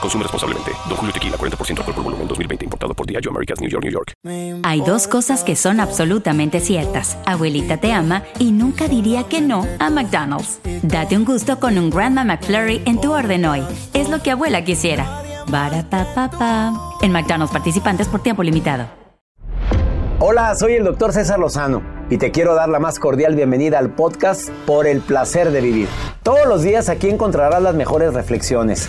Consume responsablemente. Don Julio Tequila, 40% alcohol por volumen, 2020. Importado por Diageo Americas, New York, New York. Hay dos cosas que son absolutamente ciertas. Abuelita te ama y nunca diría que no a McDonald's. Date un gusto con un Grandma McFlurry en tu orden hoy. Es lo que abuela quisiera. Barata En McDonald's participantes por tiempo limitado. Hola, soy el doctor César Lozano y te quiero dar la más cordial bienvenida al podcast Por el placer de vivir. Todos los días aquí encontrarás las mejores reflexiones,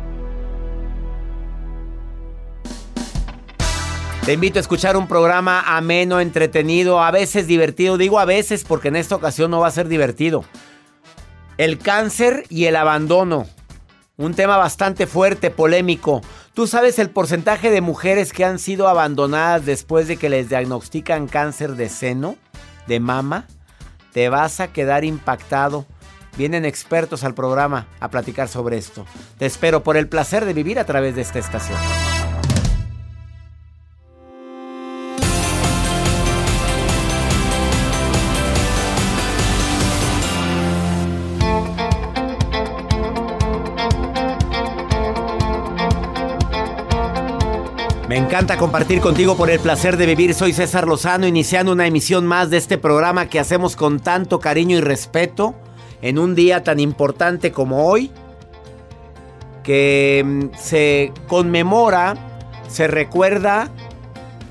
Te invito a escuchar un programa ameno, entretenido, a veces divertido. Digo a veces porque en esta ocasión no va a ser divertido. El cáncer y el abandono. Un tema bastante fuerte, polémico. ¿Tú sabes el porcentaje de mujeres que han sido abandonadas después de que les diagnostican cáncer de seno, de mama? Te vas a quedar impactado. Vienen expertos al programa a platicar sobre esto. Te espero por el placer de vivir a través de esta estación. Encanta compartir contigo por el placer de vivir. Soy César Lozano, iniciando una emisión más de este programa que hacemos con tanto cariño y respeto en un día tan importante como hoy, que mm, se conmemora, se recuerda,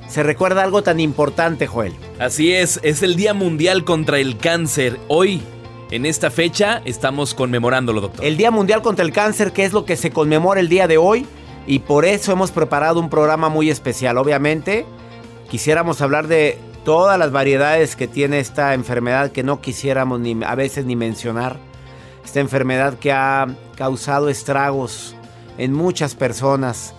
se recuerda algo tan importante, Joel. Así es, es el Día Mundial contra el Cáncer. Hoy, en esta fecha, estamos conmemorándolo, doctor. El Día Mundial contra el Cáncer, que es lo que se conmemora el día de hoy. Y por eso hemos preparado un programa muy especial. Obviamente, quisiéramos hablar de todas las variedades que tiene esta enfermedad que no quisiéramos ni a veces ni mencionar. Esta enfermedad que ha causado estragos en muchas personas,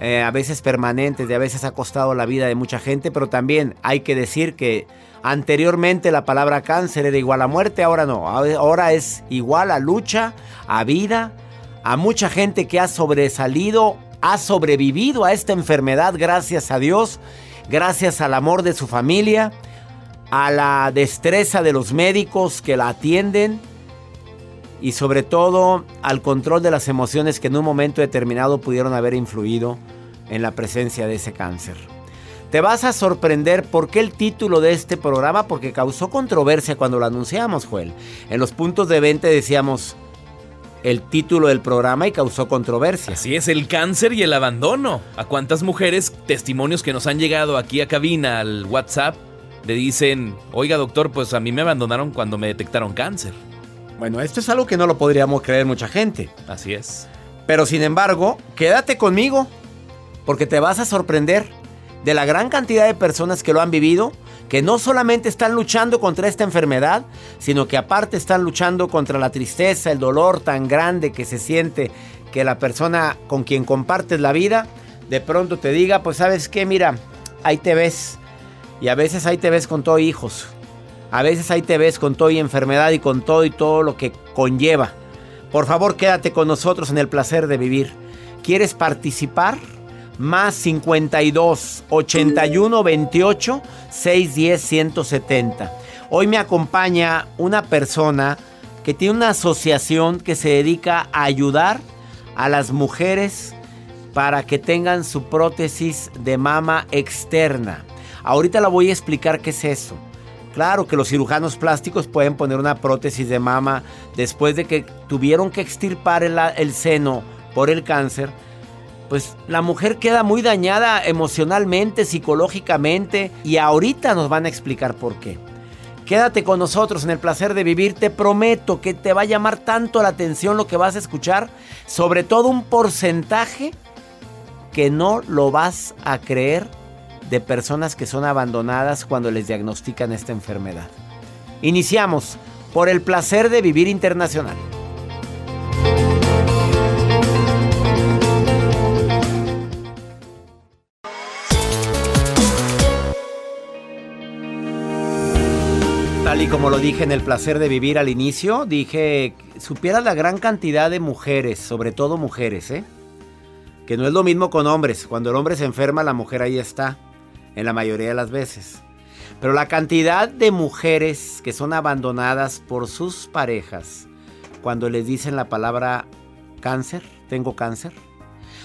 eh, a veces permanentes, y a veces ha costado la vida de mucha gente, pero también hay que decir que anteriormente la palabra cáncer era igual a muerte, ahora no, ahora es igual a lucha, a vida, a mucha gente que ha sobresalido, ha sobrevivido a esta enfermedad, gracias a Dios, gracias al amor de su familia, a la destreza de los médicos que la atienden y sobre todo al control de las emociones que en un momento determinado pudieron haber influido en la presencia de ese cáncer. Te vas a sorprender por qué el título de este programa, porque causó controversia cuando lo anunciamos, Joel. En los puntos de venta decíamos, el título del programa y causó controversia. Así es, el cáncer y el abandono. ¿A cuántas mujeres, testimonios que nos han llegado aquí a cabina, al WhatsApp, le dicen, oiga doctor, pues a mí me abandonaron cuando me detectaron cáncer? Bueno, esto es algo que no lo podríamos creer mucha gente. Así es. Pero sin embargo, quédate conmigo, porque te vas a sorprender de la gran cantidad de personas que lo han vivido que no solamente están luchando contra esta enfermedad, sino que aparte están luchando contra la tristeza, el dolor tan grande que se siente que la persona con quien compartes la vida, de pronto te diga, pues sabes qué, mira, ahí te ves. Y a veces ahí te ves con todo hijos. A veces ahí te ves con todo y enfermedad y con todo y todo lo que conlleva. Por favor, quédate con nosotros en el placer de vivir. ¿Quieres participar? Más 52 81 28 610 170. Hoy me acompaña una persona que tiene una asociación que se dedica a ayudar a las mujeres para que tengan su prótesis de mama externa. Ahorita la voy a explicar qué es eso. Claro que los cirujanos plásticos pueden poner una prótesis de mama después de que tuvieron que extirpar el, seno por el cáncer. Pues la mujer queda muy dañada emocionalmente, psicológicamente y ahorita nos van a explicar por qué. Quédate con nosotros en el placer de vivir. Te prometo que te va a llamar tanto la atención lo que vas a escuchar. Sobre todo un porcentaje que no lo vas a creer de personas que son abandonadas cuando les diagnostican esta enfermedad. Iniciamos por el placer de vivir internacional. Como lo dije en el placer de vivir al inicio, dije, supiera la gran cantidad de mujeres, sobre todo mujeres, ¿eh? Que no es lo mismo con hombres. Cuando el hombre se enferma, la mujer ahí está en la mayoría de las veces. Pero la cantidad de mujeres que son abandonadas por sus parejas cuando les dicen la palabra cáncer, tengo cáncer.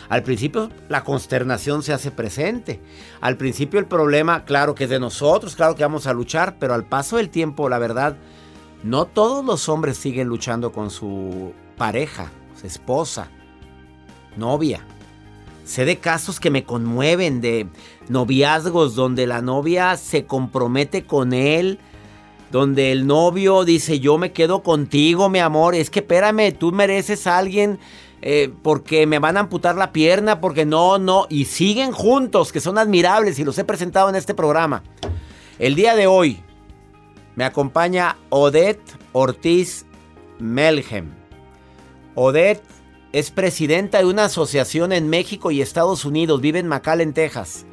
Al principio la consternación se hace presente. Al principio el problema, claro que es de nosotros, claro que vamos a luchar, pero al paso del tiempo, la verdad, no todos los hombres siguen luchando con su pareja, su esposa, novia. Sé de casos que me conmueven, de noviazgos donde la novia se compromete con él, donde el novio dice yo me quedo contigo, mi amor, es que espérame, tú mereces a alguien eh, porque me van a amputar la pierna, porque no, no, y siguen juntos, que son admirables y los he presentado en este programa. El día de hoy me acompaña Odette Ortiz Melhem. Odette es presidenta de una asociación en México y Estados Unidos, vive en McAllen, Texas.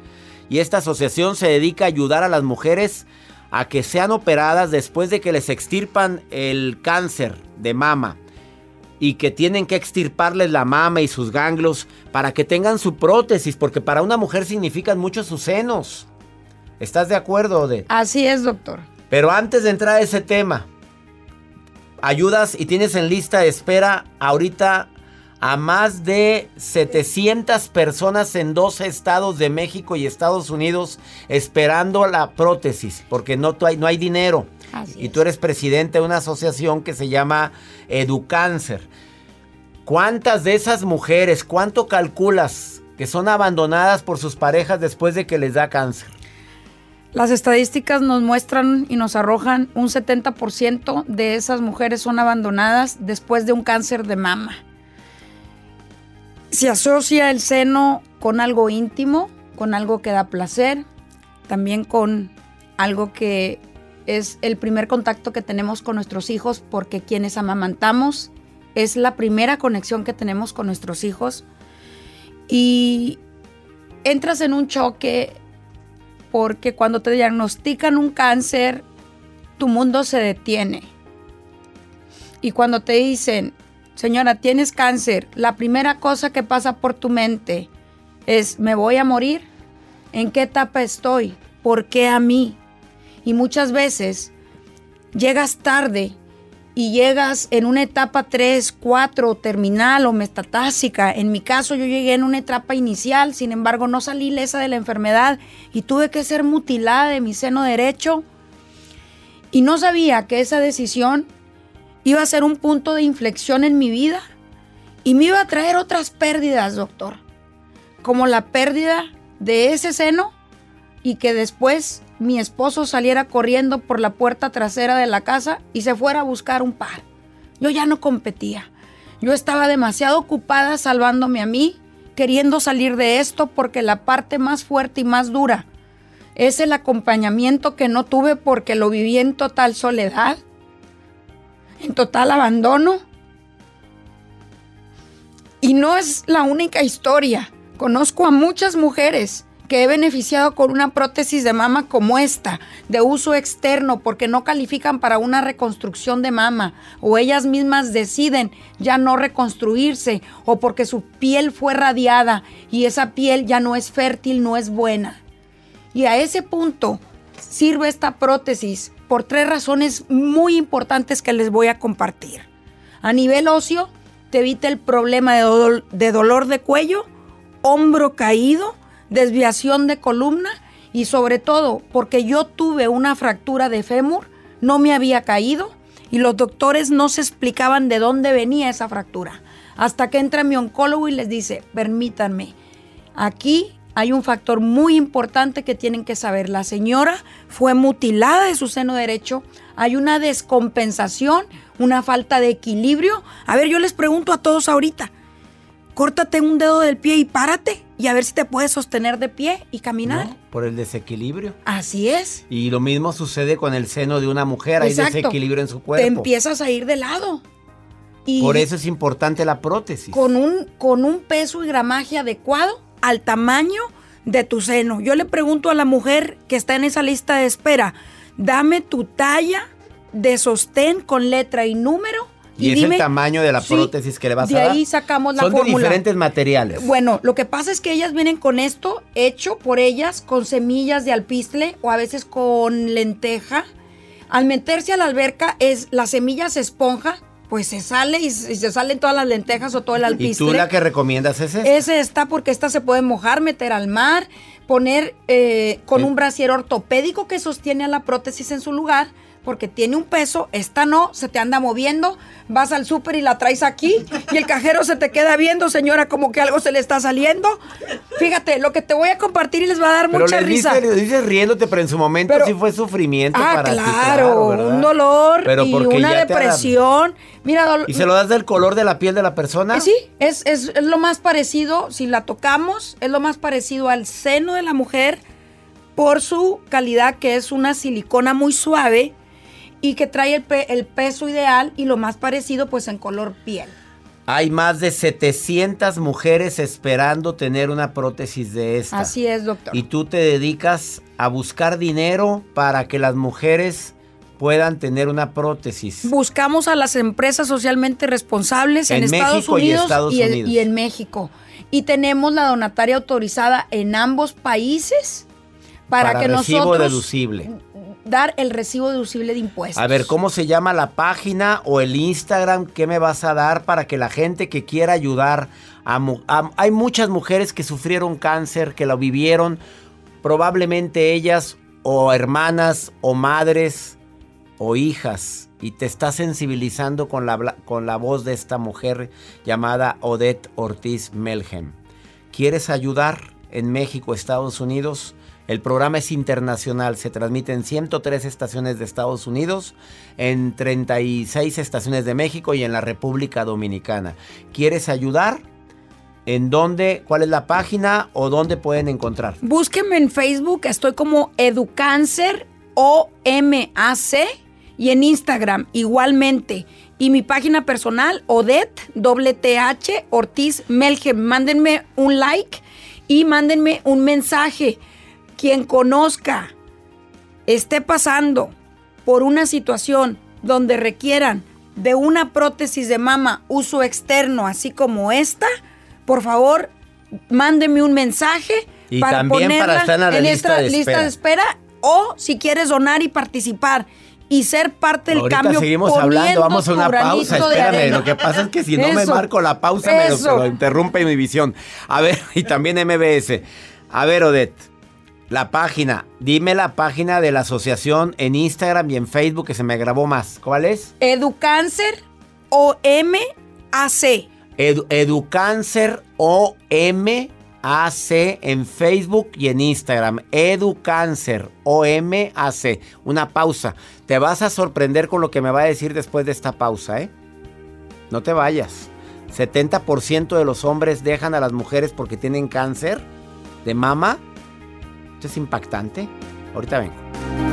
Y esta asociación se dedica a ayudar a las mujeres a que sean operadas después de que les extirpan el cáncer de mama y que tienen que extirparles la mama y sus ganglios para que tengan su prótesis, porque para una mujer significan mucho sus senos. ¿Estás de acuerdo, Ode? Así es, doctor. Pero antes de entrar a ese tema, ayudas y tienes en lista de espera ahorita a más de 700 personas en dos estados de México y Estados Unidos esperando la prótesis, porque no, no hay dinero. Y tú eres presidente de una asociación que se llama Educáncer. ¿Cuántas de esas mujeres, cuánto calculas que son abandonadas por sus parejas después de que les da cáncer? Las estadísticas nos muestran y nos arrojan un 70% de esas mujeres son abandonadas después de un cáncer de mama se asocia el seno con algo íntimo, con algo que da placer, también con algo que es el primer contacto que tenemos con nuestros hijos porque quienes amamantamos es la primera conexión que tenemos con nuestros hijos y entras en un choque porque cuando te diagnostican un cáncer tu mundo se detiene y cuando te dicen señora, tienes cáncer, la primera cosa que pasa por tu mente es, ¿me voy a morir? ¿En qué etapa estoy? ¿Por qué a mí? Y muchas veces llegas tarde y llegas en una etapa 3, 4, terminal o metatásica. En mi caso yo llegué en una etapa inicial, sin embargo no salí lesa de la enfermedad y tuve que ser mutilada de mi seno derecho. Y no sabía que esa decisión iba a ser un punto de inflexión en mi vida y me iba a traer otras pérdidas, doctor, como la pérdida de ese seno y que después mi esposo saliera corriendo por la puerta trasera de la casa y se fuera a buscar un par. Yo ya no competía. Yo estaba demasiado ocupada salvándome a mí, queriendo salir de esto porque la parte más fuerte y más dura es el acompañamiento que no tuve porque lo viví en total soledad en total abandono. Y no es la única historia. Conozco a muchas mujeres que he beneficiado con una prótesis de mama como esta, de uso externo, porque no califican para una reconstrucción de mama, o ellas mismas deciden ya no reconstruirse, o porque su piel fue radiada y esa piel ya no es fértil, no es buena. Y a ese punto sirve esta prótesis por tres razones muy importantes que les voy a compartir. A nivel óseo, te evita el problema de, de dolor de cuello, hombro caído, desviación de columna y sobre todo porque yo tuve una fractura de fémur, no me había caído y los doctores no se explicaban de dónde venía esa fractura. Hasta que entra mi oncólogo y les dice, permítanme, aquí hay un factor muy importante que tienen que saber. La señora fue mutilada de su seno derecho, hay una descompensación, una falta de equilibrio. A ver, yo les pregunto a todos ahorita, córtate un dedo del pie y párate y a ver si te puedes sostener de pie y caminar. por el desequilibrio. Así es. Y lo mismo sucede con el seno de una mujer, hay desequilibrio en su cuerpo. Te empiezas a ir de lado. Y por eso es importante la prótesis. Con un, con un peso y gramaje adecuado al tamaño de tu seno. Yo le pregunto a la mujer que está en esa lista de espera, dame tu talla de sostén con letra y número y, es el tamaño de la prótesis que le vas a dar. De ahí sacamos la Son de diferentes materiales. Bueno, lo que pasa es que ellas vienen con esto hecho por ellas con semillas de alpistle o a veces con lenteja. Al meterse a la alberca es la semilla se esponja, pues se sale y, se salen todas las lentejas o todo el alpistle. ¿Y tú la que recomiendas es esta? Es esta porque esta se puede mojar, meter al mar, poner eh, con un brasier ortopédico que sostiene a la prótesis en su lugar porque tiene un peso, esta no, se te anda moviendo, vas al súper y la traes aquí y el cajero se te queda viendo, señora, como que algo se le está saliendo. Fíjate, lo que te voy a compartir y les va a dar mucha risa. Pero dices riéndote, pero en su momento sí fue sufrimiento ah, para claro, ti. Claro, un dolor y una depresión. Mira, ¿Y se lo das del color de la piel de la persona? sí, es, es lo más parecido, si la tocamos, es lo más parecido al seno de la mujer por su calidad, que es una silicona muy suave y que trae el, peso ideal y lo más parecido pues en color piel. Hay más de 700 mujeres esperando tener una prótesis de esta. Así es, doctor. Y tú te dedicas a buscar dinero para que las mujeres puedan tener una prótesis. Buscamos a las empresas socialmente responsables en, Estados Unidos y, Estados Unidos. y en México. Y tenemos la donataria autorizada en ambos países para, que nosotros deducible dar el recibo deducible de impuestos. A ver, ¿cómo se llama la página o el Instagram? ¿Qué me vas a dar para que la gente que quiera ayudar a, hay muchas mujeres que sufrieron cáncer, que lo vivieron, probablemente ellas o hermanas o madres o hijas y te está sensibilizando con la, con la voz de esta mujer llamada Odette Ortiz Melhem. ¿Quieres ayudar en México, Estados Unidos? El programa es internacional, se transmite en 103 estaciones de Estados Unidos, en 36 estaciones de México y en la República Dominicana. ¿Quieres ayudar? ¿En dónde? ¿Cuál es la página o dónde pueden encontrar? Búsquenme en Facebook, estoy como Educáncer OMAC y en Instagram igualmente. Y mi página personal, Odette, WTH, Ortiz Melge. Mándenme un like y mándenme un mensaje quien conozca, esté pasando por una situación donde requieran de una prótesis de mama uso externo, así como esta, por favor, mándeme un mensaje y para también para estar en, la lista, de lista de espera. O si quieres donar y participar y ser parte del Ahorita cambio. seguimos hablando, vamos a una pausa, espérame. Lo que pasa es que si no me marco la pausa, me lo interrumpe mi visión. A ver, y también MBS. A ver, Odette. La página, dime la página de la asociación en Instagram y en Facebook que se me grabó más. ¿Cuál es? Educáncer o M A C. Educáncer o M A C en Facebook y en Instagram. Educáncer o M A C. Una pausa. Te vas a sorprender con lo que me va a decir después de esta pausa, ¿eh? No te vayas. 70% de los hombres dejan a las mujeres porque tienen cáncer de mama es impactante. Ahorita vengo.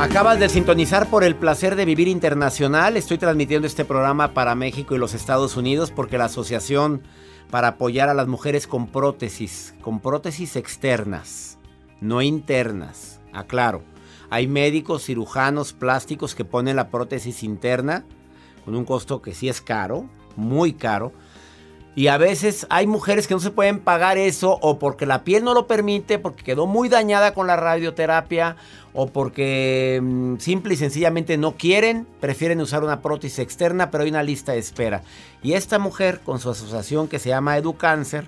Acabas de sintonizar por el placer de vivir internacional. Estoy transmitiendo este programa para México y los Estados Unidos porque la Asociación para apoyar a las mujeres con prótesis, con prótesis externas, no internas. Aclaro, hay médicos, cirujanos, plásticos que ponen la prótesis interna con un costo que sí es caro, muy caro. Y a veces hay mujeres que no se pueden pagar eso o porque la piel no lo permite, porque quedó muy dañada con la radioterapia o porque mm, simple y sencillamente no quieren, prefieren usar una prótesis externa, pero hay una lista de espera. Y esta mujer, con su asociación que se llama EduCáncer,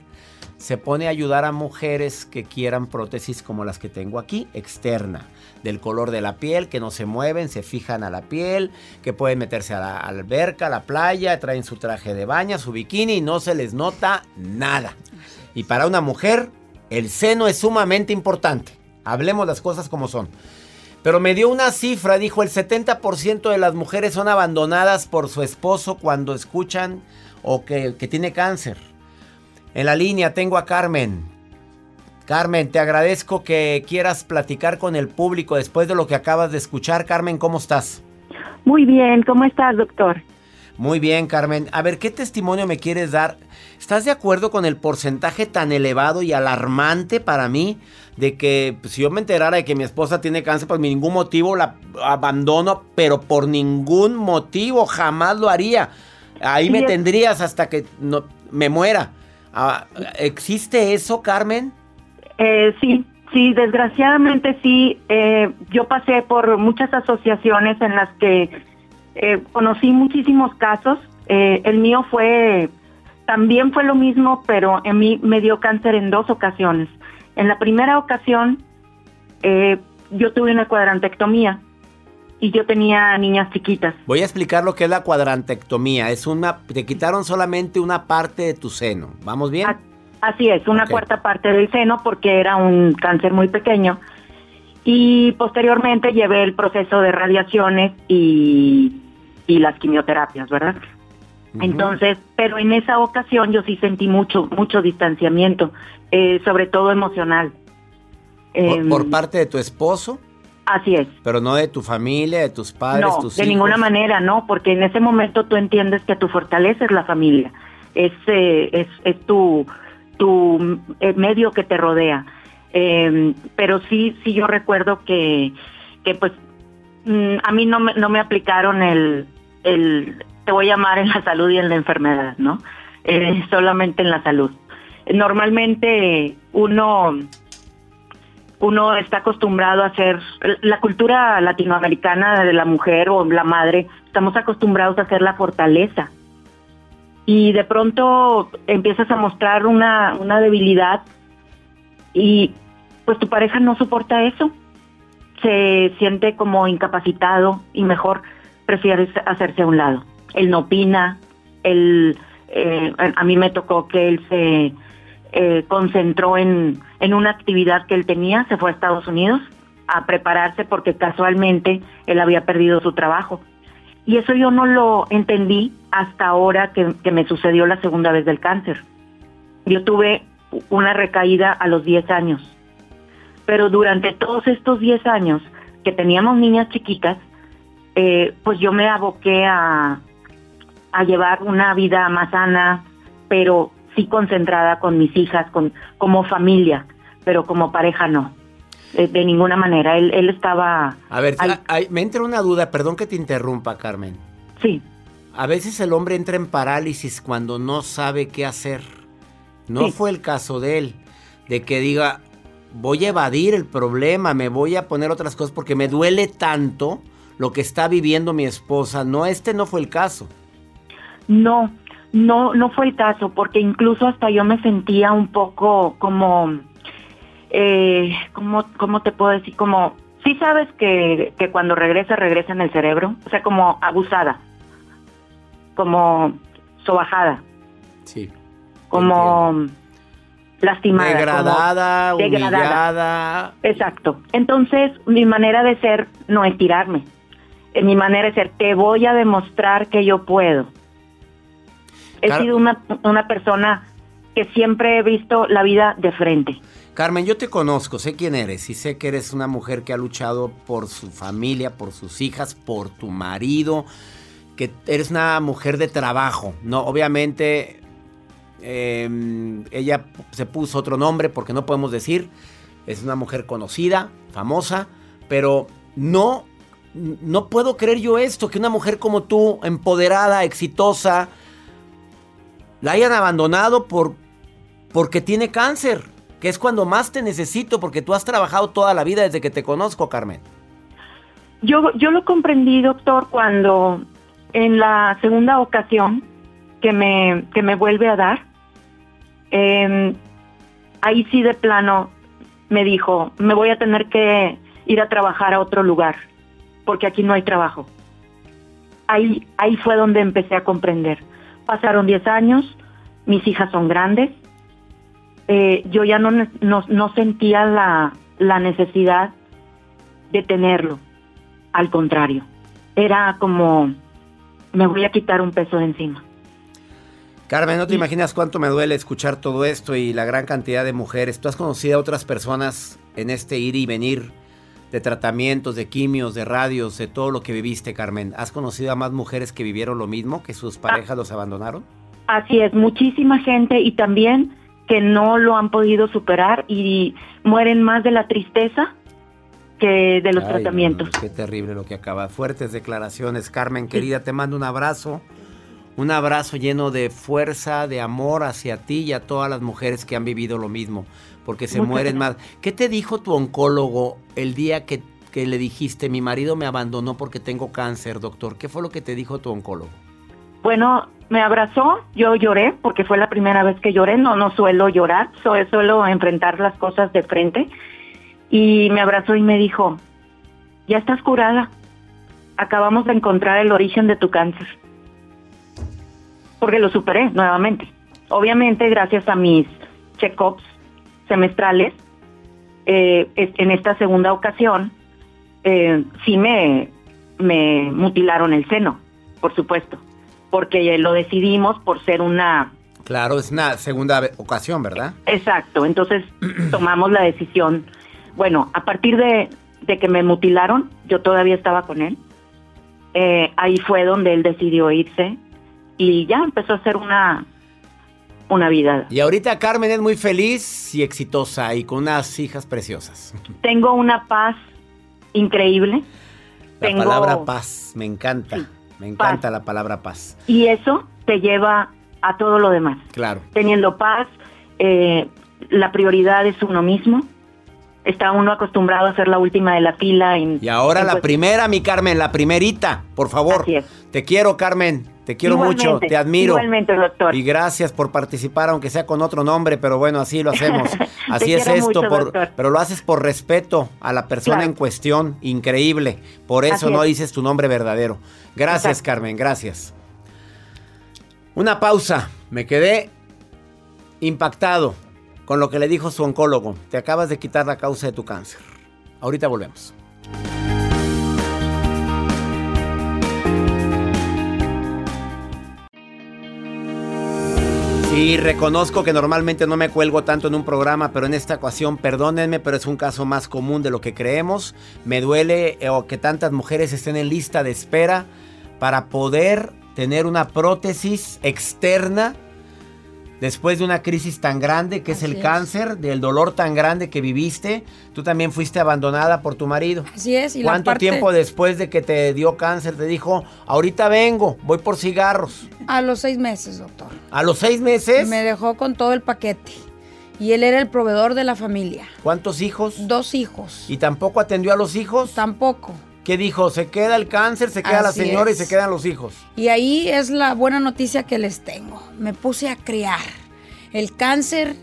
se pone a ayudar a mujeres que quieran prótesis como las que tengo aquí, externa, del color de la piel, que no se mueven, se fijan a la piel, que pueden meterse a la alberca, a la playa, traen su traje de baña, su bikini y no se les nota nada. Y para una mujer, el seno es sumamente importante. Hablemos las cosas como son. Pero me dio una cifra, dijo, el 70% de las mujeres son abandonadas por su esposo cuando escuchan o que, que tiene cáncer. En la línea tengo a Carmen. Carmen, te agradezco que quieras platicar con el público después de lo que acabas de escuchar. Carmen, ¿cómo estás? Muy bien, ¿cómo estás, doctor? Muy bien, Carmen. A ver, ¿qué testimonio me quieres dar? ¿Estás de acuerdo con el porcentaje tan elevado y alarmante para mí de que pues, si yo me enterara de que mi esposa tiene cáncer, por ningún motivo la abandono, pero por ningún motivo jamás lo haría? Ahí me tendrías hasta que no, me muera. Ah, ¿Existe eso, Carmen? Eh, sí, sí, desgraciadamente sí. Eh, yo pasé por muchas asociaciones en las que eh, conocí muchísimos casos. el mío fue, también fue lo mismo, pero en mí me dio cáncer en dos ocasiones. En la primera ocasión, yo tuve una cuadrantectomía y yo tenía niñas chiquitas. Voy a explicar lo que es la cuadrantectomía. Es una, te quitaron solamente una parte de tu seno. ¿Vamos bien? Así es, una cuarta parte del seno porque era un cáncer muy pequeño. Y posteriormente llevé el proceso de radiaciones y, las quimioterapias, ¿verdad? Entonces, pero en esa ocasión yo sí sentí mucho, mucho distanciamiento, eh, sobre todo emocional. ¿Por, em, parte de tu esposo? Así es. Pero no de tu familia, de tus padres, no, de ninguna manera, no, porque en ese momento tú entiendes que tu fortaleza es la familia, es, eh, es, es, tu, tu eh, medio que te rodea. Em, pero sí, sí yo recuerdo que, que pues mm, a mí no me, no me aplicaron el, el, te voy a llamar en la salud y en la enfermedad, ¿no? Eh, solamente en la salud. Normalmente uno uno está acostumbrado a hacer, la cultura latinoamericana de la mujer o la madre, estamos acostumbrados a hacer la fortaleza. Y de pronto empiezas a mostrar una, una debilidad y pues tu pareja no soporta eso. Se siente como incapacitado y mejor prefieres hacerse a un lado. Él no opina, él, eh, a mí me tocó que él se eh, concentró en, en una actividad que él tenía, se fue a Estados Unidos a prepararse porque casualmente él había perdido su trabajo. Y eso yo no lo entendí hasta ahora que, que me sucedió la segunda vez del cáncer. Yo tuve una recaída a los 10 años. Pero durante todos estos 10 años que teníamos niñas chiquitas, eh, pues yo me aboqué a, a llevar una vida más sana, pero sí concentrada con mis hijas, con como familia, pero como pareja no. De, ninguna manera. Él, él estaba... A ver, me entra una duda, perdón que te interrumpa, Carmen. Sí. A veces el hombre entra en parálisis cuando no sabe qué hacer. No fue el caso de él, de que diga, voy a evadir el problema, me voy a poner otras cosas porque me duele tanto lo que está viviendo mi esposa. No, este no fue el caso. No, no, no fue el caso, porque incluso hasta yo me sentía un poco como, eh, como, ¿cómo te puedo decir? Como, sí sabes que, que cuando regresa, regresa en el cerebro, o sea, como abusada, como sobajada. Sí. Como lastimada. Degradada, humillada. Exacto. Entonces, mi manera de ser no es tirarme. Eh, mi manera de ser, te voy a demostrar que yo puedo. He sido una, una persona que siempre he visto la vida de frente. Carmen, yo te conozco, sé quién eres y sé que eres una mujer que ha luchado por su familia, por sus hijas, por tu marido, que eres una mujer de trabajo. No, obviamente Em, ella se puso otro nombre porque no podemos decir. Es una mujer conocida, famosa, pero no, no puedo creer yo esto, que una mujer como tú, empoderada, exitosa, la hayan abandonado por, porque tiene cáncer, que es cuando más te necesito, porque tú has trabajado toda la vida desde que te conozco, Carmen. Yo, yo lo comprendí, doctor, cuando en la segunda ocasión que me, que me vuelve a dar, eh, ahí sí de plano me dijo, me voy a tener que ir a trabajar a otro lugar, porque aquí no hay trabajo. Ahí, ahí fue donde empecé a comprender. Pasaron 10 años, mis hijas son grandes, eh, yo ya no, no, no sentía la, la necesidad de tenerlo, al contrario, era como, me voy a quitar un peso de encima. Carmen, no te imaginas cuánto me duele escuchar todo esto y la gran cantidad de mujeres. ¿Tú has conocido a otras personas en este ir y venir de tratamientos, de quimios, de radios, de todo lo que viviste, Carmen? ¿Has conocido a más mujeres que vivieron lo mismo, que sus parejas ah. los abandonaron? Así es, muchísima gente y también que no lo han podido superar y mueren más de la tristeza que de los tratamientos. qué terrible lo que acaba. Fuertes declaraciones, Carmen, querida, te mando un abrazo. Un abrazo lleno de fuerza, de amor hacia ti y a todas las mujeres que han vivido lo mismo, porque se mueren más. ¿Qué te dijo tu oncólogo el día que, le dijiste, mi marido me abandonó porque tengo cáncer, doctor? ¿Qué fue lo que te dijo tu oncólogo? Bueno, me abrazó, yo lloré porque fue la primera vez que lloré, no, no suelo llorar, suelo enfrentar las cosas de frente. Y me abrazó y me dijo, ya estás curada, acabamos de encontrar el origen de tu cáncer porque lo superé nuevamente. Obviamente, gracias a mis check-ups semestrales, eh, en esta segunda ocasión, eh, sí me, me mutilaron el seno, por supuesto, porque lo decidimos por ser una... Claro, es una segunda ocasión, ¿verdad? Exacto, entonces tomamos la decisión. Bueno, a partir de, que me mutilaron, yo todavía estaba con él. Eh, ahí fue donde él decidió irse y ya empezó a hacer una, una vida. Y ahorita Carmen es muy feliz y exitosa y con unas hijas preciosas. Tengo una paz increíble. La palabra paz, me encanta. Me encanta la palabra paz. Y eso te lleva a todo lo demás. Claro. Teniendo paz, eh, la prioridad es uno mismo. Está uno acostumbrado a ser la última de la fila. y ahora la primera, mi Carmen, la primerita, por favor. Te quiero, Carmen. Te quiero mucho, te admiro. Igualmente, doctor. Y gracias por participar, aunque sea con otro nombre, pero bueno, así lo hacemos. Así es esto, pero lo haces por respeto a la persona en cuestión. Increíble. Por eso no dices tu nombre verdadero. Gracias, Carmen, gracias. Una pausa. Me quedé impactado con lo que le dijo su oncólogo. Te acabas de quitar la causa de tu cáncer. Ahorita volvemos. Y reconozco que normalmente no me cuelgo tanto en un programa, pero en esta ocasión, perdónenme, pero es un caso más común de lo que creemos. Me duele eh, que tantas mujeres estén en lista de espera para poder tener una prótesis externa después de una crisis tan grande que es el cáncer, del dolor tan grande que viviste, tú también fuiste abandonada por tu marido. Así es. Y ¿Cuánto tiempo después de que te dio cáncer te dijo, ahorita vengo, voy por cigarros? A los seis meses, doctor. ¿A los seis meses? Me dejó con todo el paquete. Y él era el proveedor de la familia. ¿Cuántos hijos? Dos hijos. ¿Y tampoco atendió a los hijos? Tampoco. ¿Qué dijo? Se queda el cáncer, se queda la señora y se quedan los hijos. Y ahí es la buena noticia que les tengo. Me puse a criar. El cáncer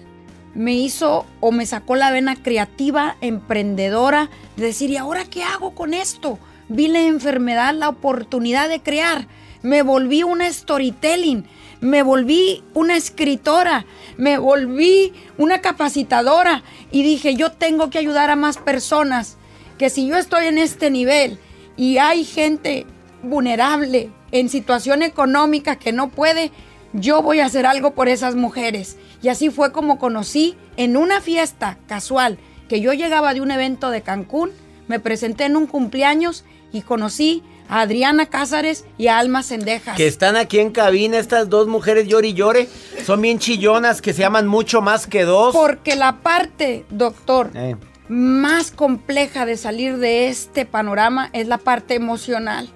me hizo o me sacó la vena creativa, emprendedora, de decir, ¿y ahora qué hago con esto? Vi la enfermedad, la oportunidad de crear. Me volví una storytelling, me volví una escritora, me volví una capacitadora y dije, yo tengo que ayudar a más personas que si yo estoy en este nivel y hay gente vulnerable en situación económica que no puede, yo voy a hacer algo por esas mujeres. Y así fue como conocí en una fiesta casual que yo llegaba de un evento de Cancún, me presenté en un cumpleaños y conocí a Adriana Cázares y a Alma Sendejas. Que están aquí en cabina estas dos mujeres llore y llore. Son bien chillonas que se aman mucho más que dos. Porque la parte, doctor, eh más compleja de salir de este panorama es la parte emocional.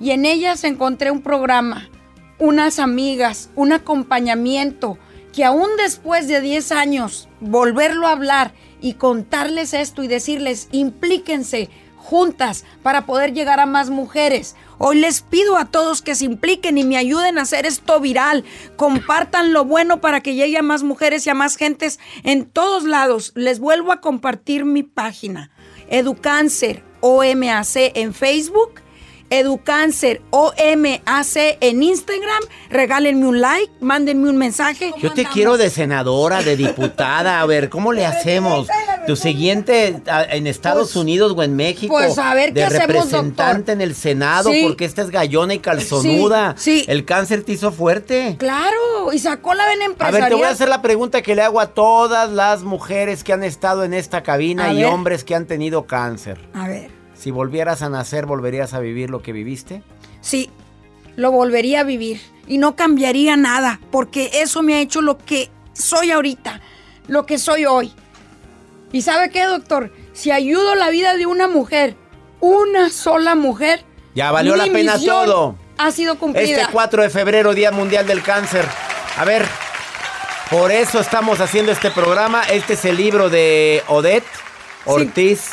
Y en ellas encontré un programa, unas amigas, un acompañamiento, que aún después de 10 años, volverlo a hablar y contarles esto y decirles, implíquense juntas para poder llegar a más mujeres. Hoy les pido a todos que se impliquen y me ayuden a hacer esto viral. Compartan lo bueno para que llegue a más mujeres y a más gentes en todos lados. Les vuelvo a compartir mi página. Educáncer OMAC en Facebook Educáncer OMAC en Instagram. Regálenme un like, mándenme un mensaje. Yo te quiero de senadora, de diputada. A ver, ¿cómo le hacemos? Tu siguiente en Estados pues, Unidos o en México. Pues a ver qué de representante en el Senado, porque esta es gallona y calzonuda. Sí, El cáncer te hizo fuerte. Claro, y sacó la vena empresarial. A ver, te voy a hacer la pregunta que le hago a todas las mujeres que han estado en esta cabina y hombres que han tenido cáncer. A ver. Si volvieras a nacer, ¿volverías a vivir lo que viviste? Sí, lo volvería a vivir y no cambiaría nada, porque eso me ha hecho lo que soy ahorita, lo que soy hoy. ¿Y sabe qué, doctor? Si ayudo la vida de una mujer, una sola mujer, ya valió la pena todo. Ha sido cumplida. Este 4 de febrero, Día Mundial del Cáncer. A ver, por eso estamos haciendo este programa. Este es el libro de Odette Ortiz.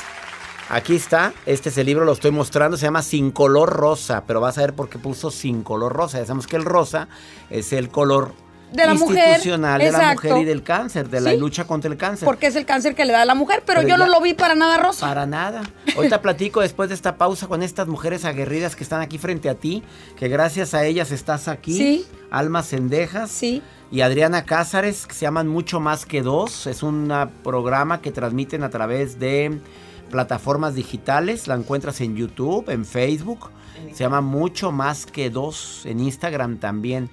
Aquí está, este es el libro, lo estoy mostrando, se llama Sin color rosa, pero vas a ver por qué puso sin color rosa. Ya sabemos que el rosa es el color de la institucional mujer, de la mujer y del cáncer, de la lucha contra el cáncer. Porque es el cáncer que le da a la mujer, pero, yo no lo vi para nada rosa. Para nada. Ahorita platico después de esta pausa con estas mujeres aguerridas que están aquí frente a ti, que gracias a ellas estás aquí. Sí. Almas Cendejas. Sí. Y Adriana Cázares, que se llaman Mucho Más que Dos. Es un programa que transmiten a través de plataformas digitales, la encuentras en YouTube, en Facebook, se llama Mucho Más que Dos, en Instagram también,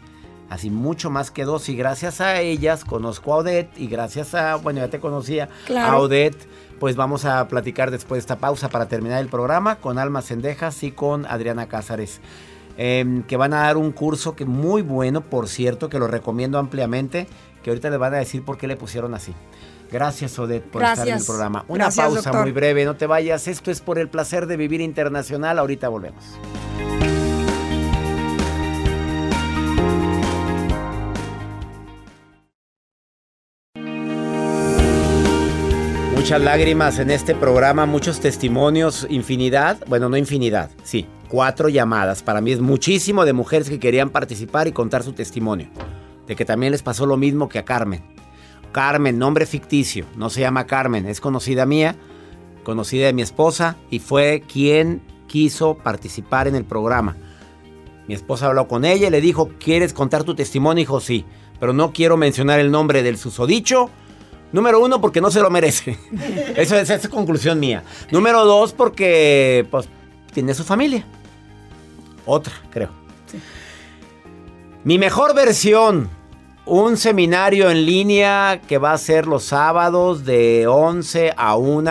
así Mucho Más que Dos, y gracias a ellas conozco a Odette, y gracias a, bueno, ya te conocía, a Odette, pues vamos a platicar después de esta pausa para terminar el programa con Alma Cendejas y con Adriana Cázares. Em, que van a dar un curso que muy bueno, por cierto, que lo recomiendo ampliamente, que ahorita les van a decir por qué le pusieron así. Gracias, Odette, por estar en el programa. Una pausa muy breve, no te vayas. Esto es por el placer de vivir internacional. Ahorita volvemos. Muchas lágrimas en este programa, muchos testimonios, infinidad, bueno, no infinidad, sí, cuatro llamadas. Para mí es muchísimo de mujeres que querían participar y contar su testimonio, de que también les pasó lo mismo que a Carmen. Carmen, nombre ficticio, no se llama Carmen, es conocida mía, conocida de mi esposa y fue quien quiso participar en el programa. Mi esposa habló con ella y le dijo, ¿quieres contar tu testimonio? Dijo, sí, pero no quiero mencionar el nombre del susodicho. Número uno, porque no se lo merece. Eso es, esa conclusión mía. Número dos, porque pues, tiene su familia. Otra, creo. Mi mejor versión un seminario en línea que va a ser los sábados de 11 a 1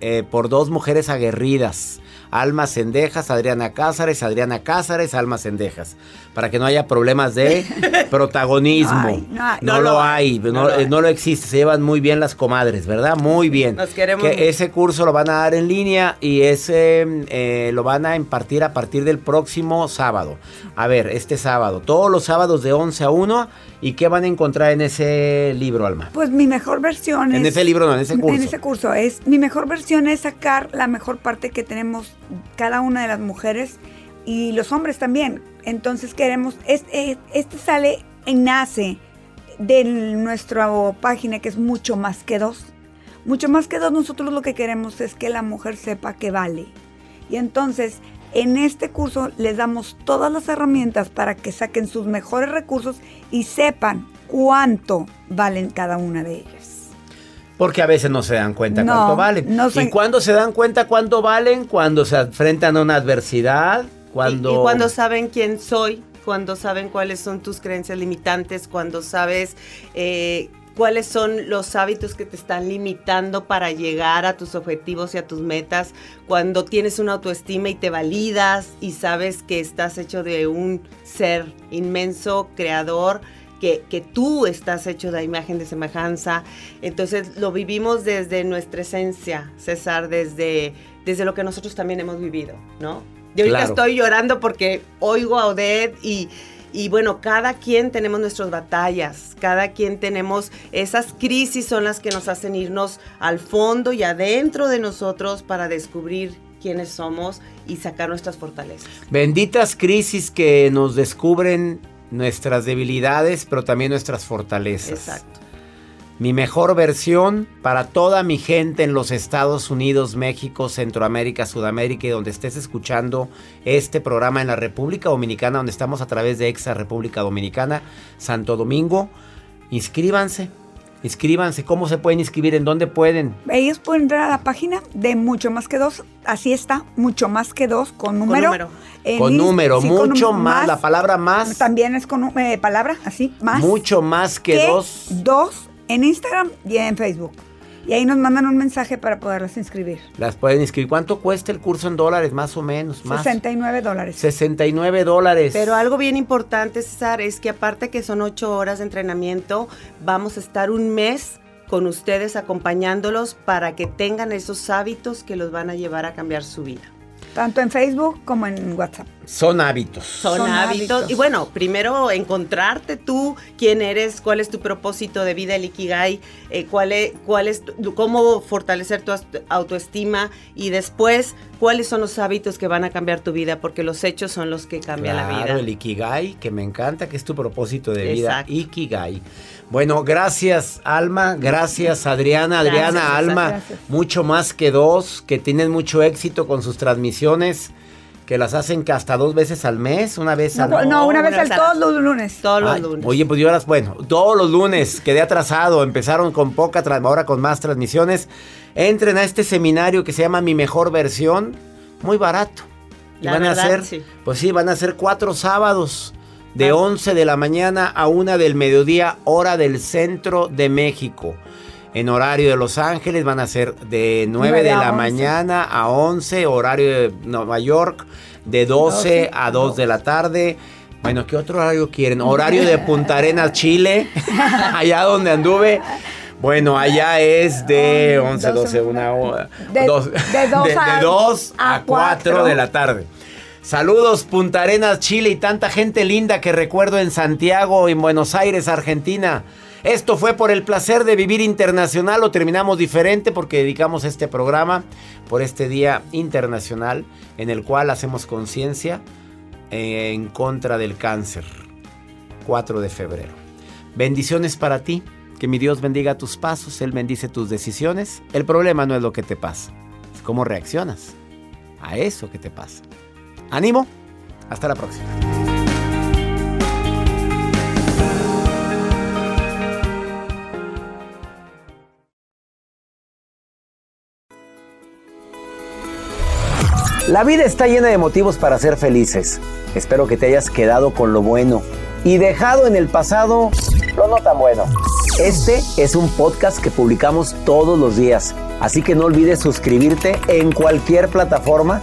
eh, por dos mujeres aguerridas. Alma Cendejas, Adriana Cázares, Adriana Cázares, Alma Cendejas. Para que no haya problemas de protagonismo. Ay, no hay. no, No lo lo hay, hay, no, no lo eh, hay. no lo existe. Se llevan muy bien las comadres, ¿verdad? Muy bien. Nos queremos Que ese curso lo van a dar en línea y ese eh, lo van a impartir a partir del próximo sábado. A ver, este sábado. Todos los sábados de 11 a 1. ¿Y qué van a encontrar en ese libro, Alma? Pues mi mejor versión En es... ese libro, no, en ese curso. En ese curso. Es, mi mejor versión es sacar la mejor parte que tenemos cada una de las mujeres y los hombres también. Entonces queremos, este, este sale, nace de nuestra página que es mucho más que dos. Mucho más que dos, nosotros lo que queremos es que la mujer sepa que vale. Y entonces, en este curso les damos todas las herramientas para que saquen sus mejores recursos y sepan cuánto valen cada una de ellas. Porque a veces no se dan cuenta No, cuánto valen. no se- ¿Y cuándo se dan cuenta cuánto valen? Cuando se enfrentan a una adversidad. Cuando... Y, y cuando saben quién soy, cuando saben cuáles son tus creencias limitantes, cuando sabes eh, cuáles son los hábitos que te están limitando para llegar a tus objetivos y a tus metas, cuando tienes una autoestima y te validas y sabes que estás hecho de un ser inmenso, creador. Que, que tú estás hecho de imagen de semejanza. Entonces lo vivimos desde nuestra esencia, César, desde, desde lo que nosotros también hemos vivido, ¿no? Yo ahorita Claro. estoy llorando porque oigo a Odette y, y bueno, cada quien tenemos nuestras batallas, cada quien tenemos esas crisis son las que nos hacen irnos al fondo y adentro de nosotros para descubrir quiénes somos y sacar nuestras fortalezas. Benditas crisis que nos descubren nuestras debilidades, pero también nuestras fortalezas. Exacto. Mi mejor versión para toda mi gente en los Estados Unidos, México, Centroamérica, Sudamérica y donde estés escuchando este programa en la República Dominicana, donde estamos a través de Exa República Dominicana, Santo Domingo. Inscríbanse, inscríbanse. ¿Cómo se pueden inscribir? ¿En dónde pueden? Ellos pueden entrar a la página de Mucho Más que Dos, así está, Mucho Más que Dos, con número. número. En Con número, sí, con mucho num- más, la palabra más, También es con eh, palabra, así, más. mucho más que, dos. Dos en Instagram y en Facebook. Y ahí nos mandan un mensaje para poderlas inscribir. Las pueden inscribir. ¿Cuánto cuesta el curso en dólares? Más o menos. Más. 69 dólares. 69 dólares. Pero algo bien importante, César, es que aparte que son ocho horas de entrenamiento, vamos a estar un mes con ustedes acompañándolos para que tengan esos hábitos que los van a llevar a cambiar su vida. Tanto en Facebook como en WhatsApp. Son hábitos. Son, Son hábitos. hábitos. Y bueno, primero encontrarte tú, quién eres, cuál es tu propósito de vida, el Ikigai, eh, cuál es, cuál es tu- cómo fortalecer tu autoestima y después cuáles son los hábitos que van a cambiar tu vida, porque los hechos son los que cambian la Claro, vida. el Ikigai, que me encanta, que es tu propósito de vida. Exacto. Ikigai. Bueno, gracias Alma, gracias Adriana, Adriana, Gracias, Alma, gracias. mucho más que dos, que tienen mucho éxito con sus transmisiones, que las hacen que hasta dos veces al mes, una vez No, al no, una vez al todos los lunes. Todos los Ay, lunes. Oye, pues yo ahora, bueno, todos los lunes quedé atrasado, empezaron con poca, ahora con más transmisiones. Entren a este seminario que se llama Mi Mejor Versión, muy barato. Y La van a hacer, sí. pues sí, van a ser cuatro sábados, de Ah. 11 de la mañana a 1 del mediodía, hora del centro de México. En horario de Los Ángeles van a ser de 9 de la 11. mañana a 11, horario de Nueva York, de 12 a 2 de la tarde. Bueno, ¿qué otro horario quieren? Horario de Punta Arenas, Chile, allá donde anduve. Bueno, allá es de 11, 12, una hora. De- dos- de dos a- de a a 4 cuatro. de la tarde. Saludos Punta Arenas, Chile y tanta gente linda que recuerdo en Santiago, en Buenos Aires, Argentina. Esto fue por el placer de vivir internacional. Lo terminamos diferente porque dedicamos este programa por este Día Internacional en el cual hacemos conciencia eh, en contra del cáncer. 4 de febrero. Bendiciones para ti. Que mi Dios bendiga tus pasos. Él bendice tus decisiones. El problema no es lo que te pasa, es cómo reaccionas a eso que te pasa. Ánimo. Hasta la próxima. La vida está llena de motivos para ser felices. Espero que te hayas quedado con lo bueno y dejado en el pasado lo no tan bueno. Este es un podcast que publicamos todos los días, así que no olvides suscribirte en cualquier plataforma